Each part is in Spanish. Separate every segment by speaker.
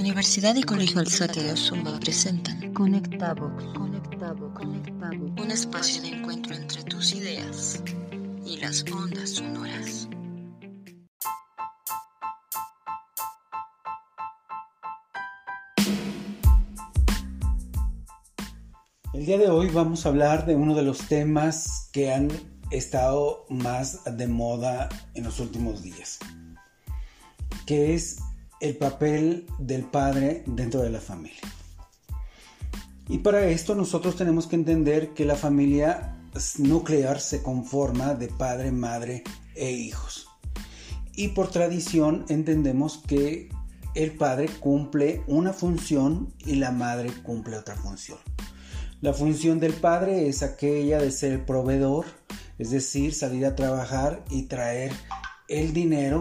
Speaker 1: Universidad y Colegio Alzate de Osumba presentan
Speaker 2: Conectavox, Conectavox, Conectavox.
Speaker 1: un espacio de encuentro entre tus ideas y las ondas sonoras.
Speaker 3: El día de hoy vamos a hablar de uno de los temas que han estado más de moda en los últimos días, que es el papel del padre dentro de la familia. Y para esto nosotros tenemos que entender que la familia nuclear se conforma de padre, madre e hijos. Y por tradición entendemos que el padre cumple una función y la madre cumple otra función. La función del padre es aquella de ser proveedor, es decir, salir a trabajar y traer el dinero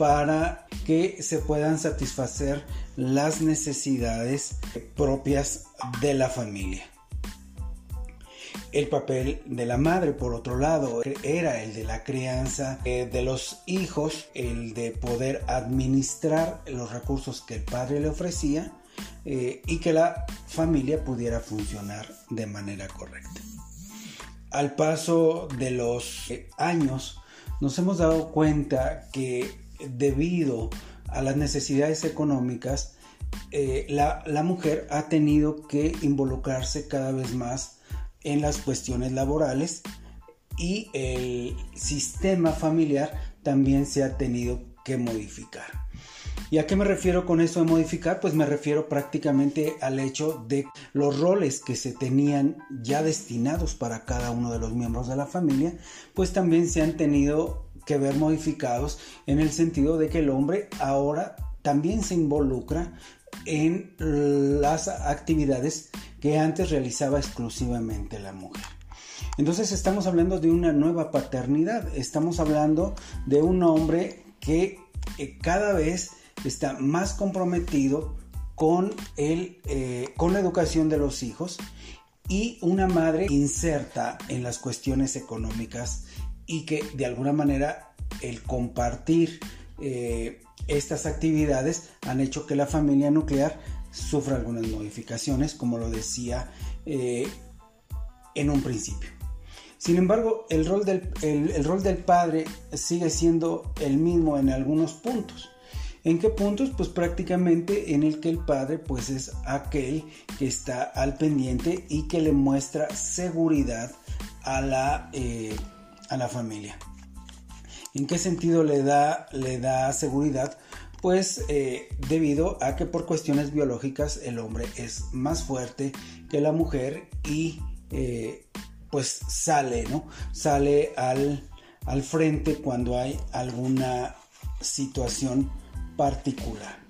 Speaker 3: para que se puedan satisfacer las necesidades propias de la familia. El papel de la madre, por otro lado, era el de la crianza eh, de los hijos, el de poder administrar los recursos que el padre le ofrecía eh, y que la familia pudiera funcionar de manera correcta. Al paso de los eh, años, nos hemos dado cuenta que debido a las necesidades económicas, eh, la, la, mujer ha tenido que involucrarse cada vez más en las cuestiones laborales y el sistema familiar también se ha tenido que modificar. ¿Y a qué me refiero con eso de modificar? Pues me refiero prácticamente al hecho de los roles que se tenían ya destinados para cada uno de los miembros de la familia, pues también se han tenido que ver modificados en el sentido de que el hombre ahora también se involucra en las actividades que antes realizaba exclusivamente la mujer. Entonces estamos hablando de una nueva paternidad, estamos hablando de un hombre que eh, cada vez está más comprometido con, el, eh, con la educación de los hijos y una madre inserta en las cuestiones económicas y que de alguna manera el compartir eh, estas actividades han hecho que la familia nuclear sufra algunas modificaciones, como lo decía eh, en un principio. Sin embargo, el rol, del, el rol del padre sigue siendo el mismo en algunos puntos. ¿En qué puntos? Pues prácticamente en el que el padre pues es aquel que está al pendiente y que le muestra seguridad a la, eh, a la familia. ¿En qué sentido le da, le da seguridad? Pues eh, debido a que por cuestiones biológicas el hombre es más fuerte que la mujer y eh, pues sale, ¿no? Sale al, al frente cuando hay alguna situación particular.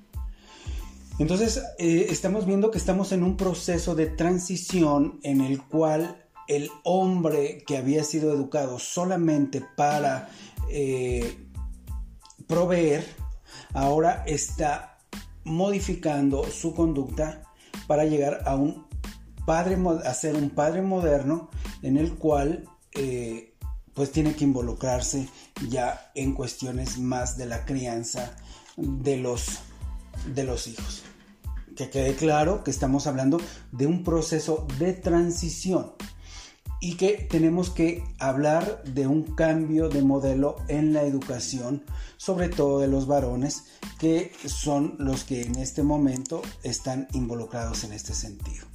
Speaker 3: Entonces, eh, estamos viendo que estamos en un proceso de transición en el cual el hombre que había sido educado solamente para eh, proveer, ahora está modificando su conducta para llegar a un padre, a ser un padre moderno en el cual eh, pues tiene que involucrarse ya en cuestiones más de la crianza de los, de los hijos. Que quede claro que estamos hablando de un proceso de transición y que tenemos que hablar de un cambio de modelo en la educación, sobre todo de los varones, que son los que en este momento están involucrados en este sentido.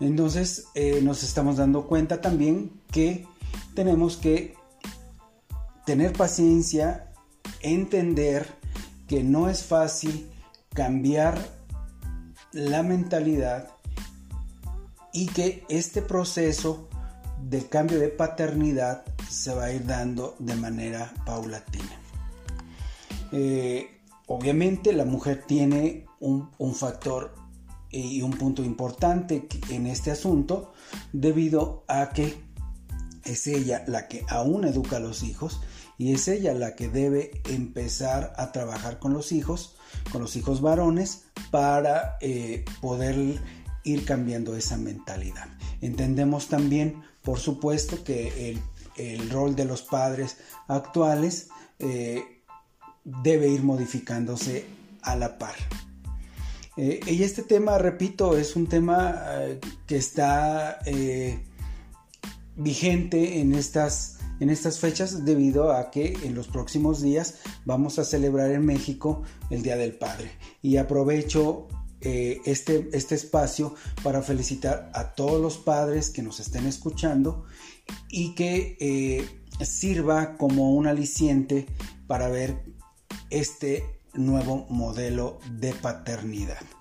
Speaker 3: Entonces eh, nos estamos dando cuenta también que tenemos que tener paciencia, entender que no es fácil cambiar la mentalidad y que este proceso de cambio de paternidad se va a ir dando de manera paulatina. Eh, obviamente la mujer tiene un, un factor y un punto importante en este asunto debido a que es ella la que aún educa a los hijos y es ella la que debe empezar a trabajar con los hijos, con los hijos varones, para eh, poder ir cambiando esa mentalidad. Entendemos también, por supuesto, que el, rol de los padres actuales eh, debe ir modificándose a la par. Eh, y este tema, repito, es un tema eh, que está vigente en estas, en estas fechas debido a que en los próximos días vamos a celebrar en México el Día del Padre. Y aprovecho este, este espacio para felicitar a todos los padres que nos estén escuchando y que sirva como un aliciente para ver este nuevo modelo de paternidad.